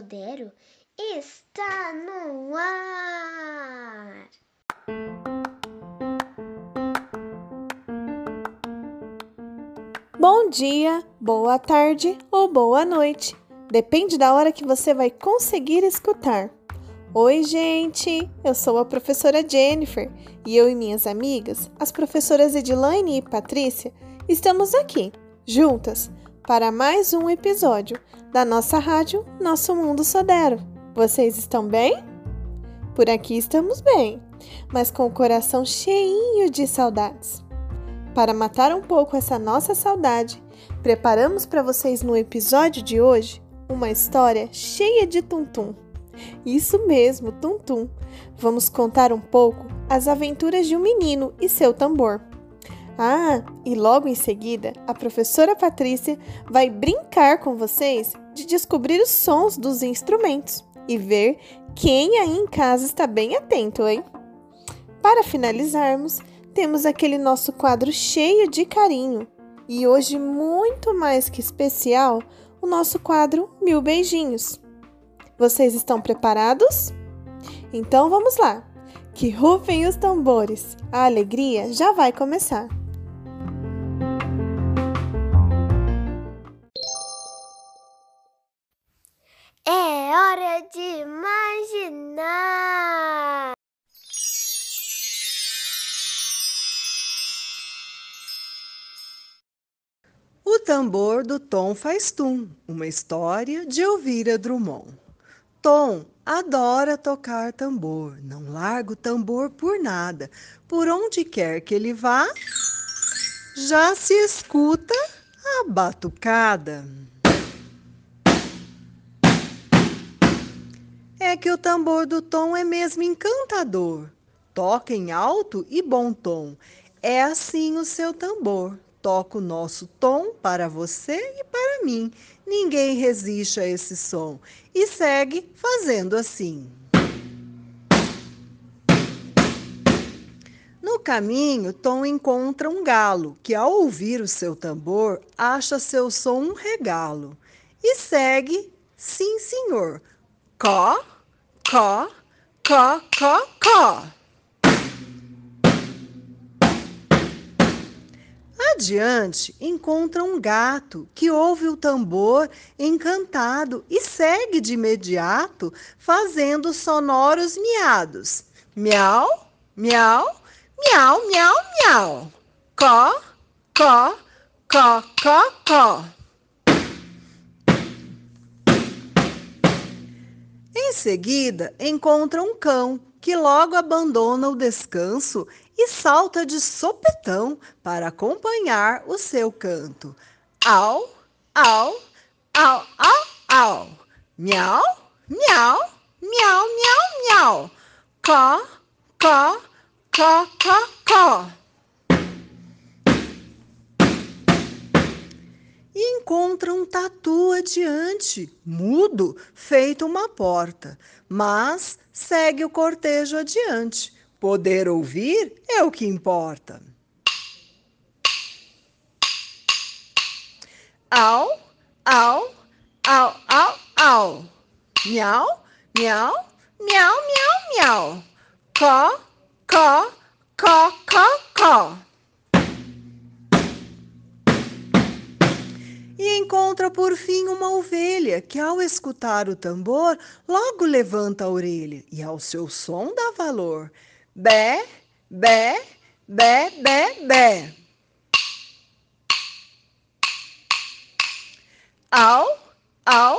Sudero está no ar. Bom dia, boa tarde ou boa noite. Depende da hora que você vai conseguir escutar. Oi, gente! Eu sou a professora Jennifer e eu e minhas amigas, as professoras Edilaine e Patrícia, estamos aqui, juntas, para mais um episódio da nossa rádio Nosso Mundo Sodero. Vocês estão bem? Por aqui estamos bem, mas com o coração cheinho de saudades. Para matar um pouco essa nossa saudade, preparamos para vocês no episódio de hoje uma história cheia de tum-tum. Isso mesmo, tum-tum. Vamos contar um pouco as aventuras de um menino e seu tambor. Ah, e logo em seguida, a professora Patrícia vai brincar com vocês de descobrir os sons dos instrumentos e ver quem aí em casa está bem atento, hein? Para finalizarmos, temos aquele nosso quadro cheio de carinho e hoje, muito mais que especial, o nosso quadro Mil Beijinhos. Vocês estão preparados? Então vamos lá! Que rufem os tambores! A alegria já vai começar! Tambor do Tom faz tum, uma história de Elvira Drummond. Tom adora tocar tambor, não larga o tambor por nada. Por onde quer que ele vá, já se escuta a batucada. É que o tambor do Tom é mesmo encantador. Toca em alto e bom tom. É assim o seu tambor. Toca o nosso tom para você e para mim. Ninguém resiste a esse som. E segue fazendo assim. No caminho, Tom encontra um galo, que ao ouvir o seu tambor, acha seu som um regalo. E segue, sim senhor, Có, có, có, có, có. Adiante, encontra um gato que ouve o tambor encantado e segue de imediato, fazendo sonoros miados. Miau, miau, miau, miau, miau. Có, có, có, có, có. Em seguida, encontra um cão que logo abandona o descanso e salta de sopetão para acompanhar o seu canto. Au, au, au, au, au. Miau, miau, miau, miau, miau. Có, có, có, có, có. encontra um tatu adiante, mudo, feito uma porta, mas segue o cortejo adiante. Poder ouvir é o que importa. Au, au, au, au, au. Miau, miau, miau, miau, miau. Có, có, có, có, có. e encontra por fim uma ovelha que, ao escutar o tambor, logo levanta a orelha e ao seu som dá valor. Bé, bé, bé, bé, bé. Au, au,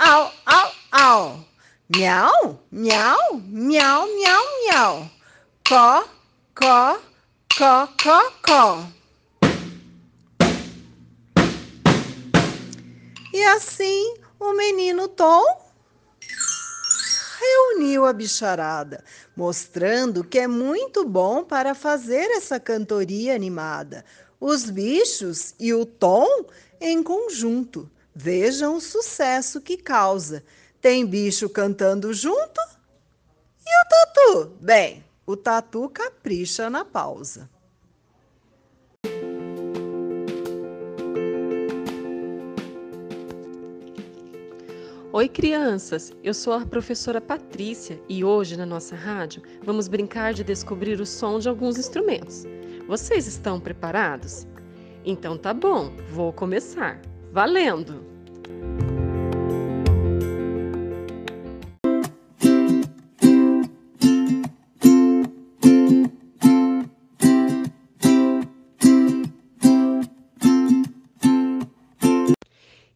au, au, au. Miau, miau, miau, miau, miau. Có, có, có, có, có. E assim o menino Tom reuniu a bicharada, mostrando que é muito bom para fazer essa cantoria animada. Os bichos e o tom em conjunto. Vejam o sucesso que causa. Tem bicho cantando junto? E o tatu? Bem, o tatu capricha na pausa. Oi, crianças! Eu sou a professora Patrícia e hoje na nossa rádio vamos brincar de descobrir o som de alguns instrumentos. Vocês estão preparados? Então tá bom, vou começar. Valendo!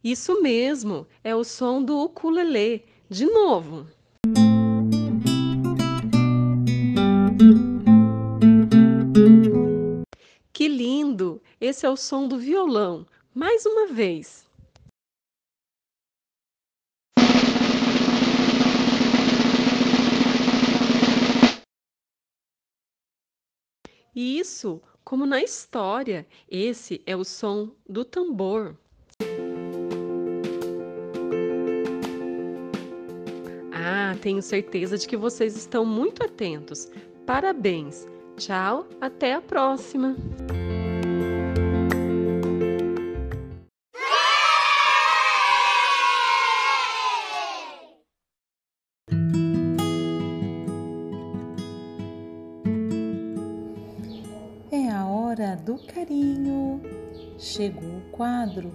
Isso mesmo, é o som do ukulele. De novo. Que lindo! Esse é o som do violão. Mais uma vez. Isso, como na história, esse é o som do tambor. Tenho certeza de que vocês estão muito atentos. Parabéns! Tchau, até a próxima! É a hora do carinho. Chegou o quadro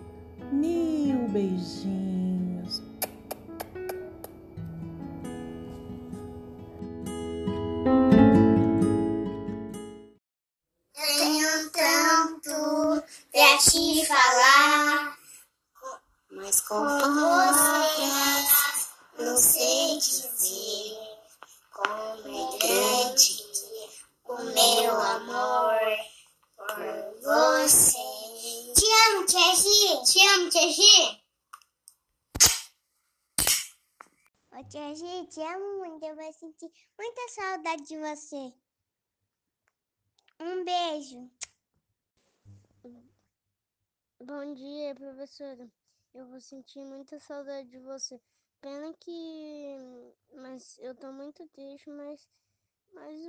Mil Beijinhos. Você. Te amo, Tia Gi. Te amo, Tia Gi. Ô, Tia Gi, te amo muito. Eu vou sentir muita saudade de você. Um beijo. Bom dia, professora. Eu vou sentir muita saudade de você. Pena que. Mas eu tô muito triste, mas. Mas.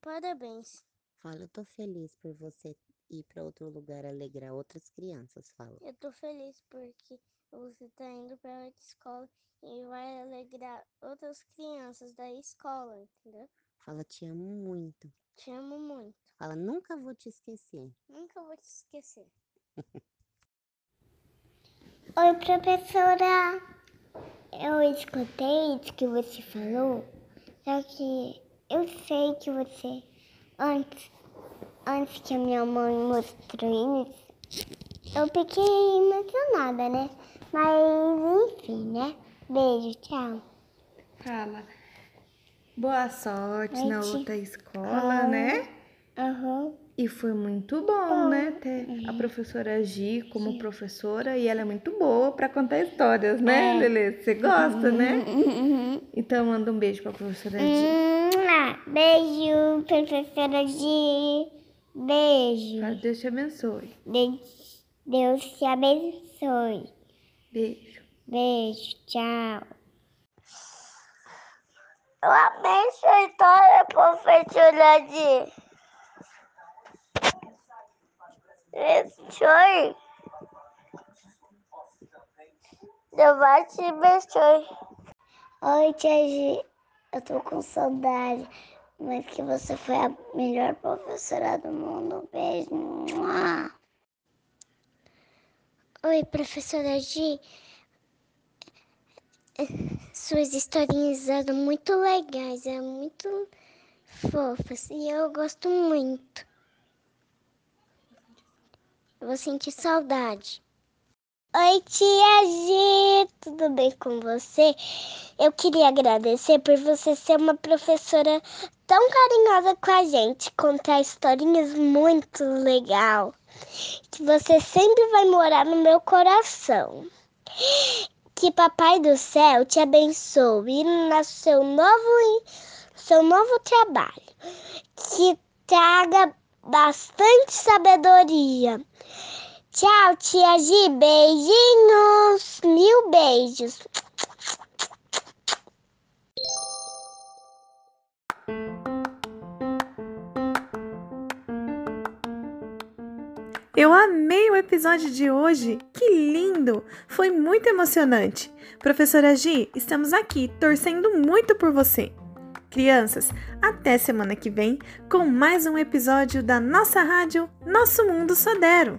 Parabéns. Fala, eu tô feliz por você ir para outro lugar alegrar outras crianças, fala. Eu tô feliz porque você tá indo para outra escola e vai alegrar outras crianças da escola, entendeu? Fala, te amo muito. Te amo muito. Fala, nunca vou te esquecer. Nunca vou te esquecer. Oi, professora. Eu escutei isso que você falou, só que eu sei que você, antes, antes que a minha mãe mostrou isso, eu fiquei emocionada, né? Mas, enfim, né? Beijo, tchau. Fala. Boa sorte na outra escola, né? Aham. E foi muito bom, né? Ter a professora Gi como professora e ela é muito boa para contar histórias, né, Lelê? Você gosta, né? Então manda um beijo para a professora Gi. Mua. Beijo, professora Gi. Beijo. Deus te abençoe. Deus, Deus te abençoe. Beijo. Beijo, tchau. Eu amei sua história, professora Di. Abençoe. Deus vai te abençoe. Oi, tia Gi. Eu tô com saudade, mas que você foi a melhor professora do mundo. Beijo. Oi, professora Gi. Suas historinhas eram muito legais, eram muito fofas e eu gosto muito. Eu vou sentir saudade. Oi, tia Gi. Tudo bem com você? Eu queria agradecer por você ser uma professora tão carinhosa com a gente, contar historinhas muito legal. Que você sempre vai morar no meu coração. Que Papai do Céu te abençoe no seu novo, seu novo trabalho. Que traga bastante sabedoria. Tchau, tia Gi. Beijinhos. Mil beijos. Eu amei o episódio de hoje. Que lindo! Foi muito emocionante. Professora Gi, estamos aqui torcendo muito por você. Crianças, até semana que vem com mais um episódio da nossa rádio Nosso Mundo Sodero.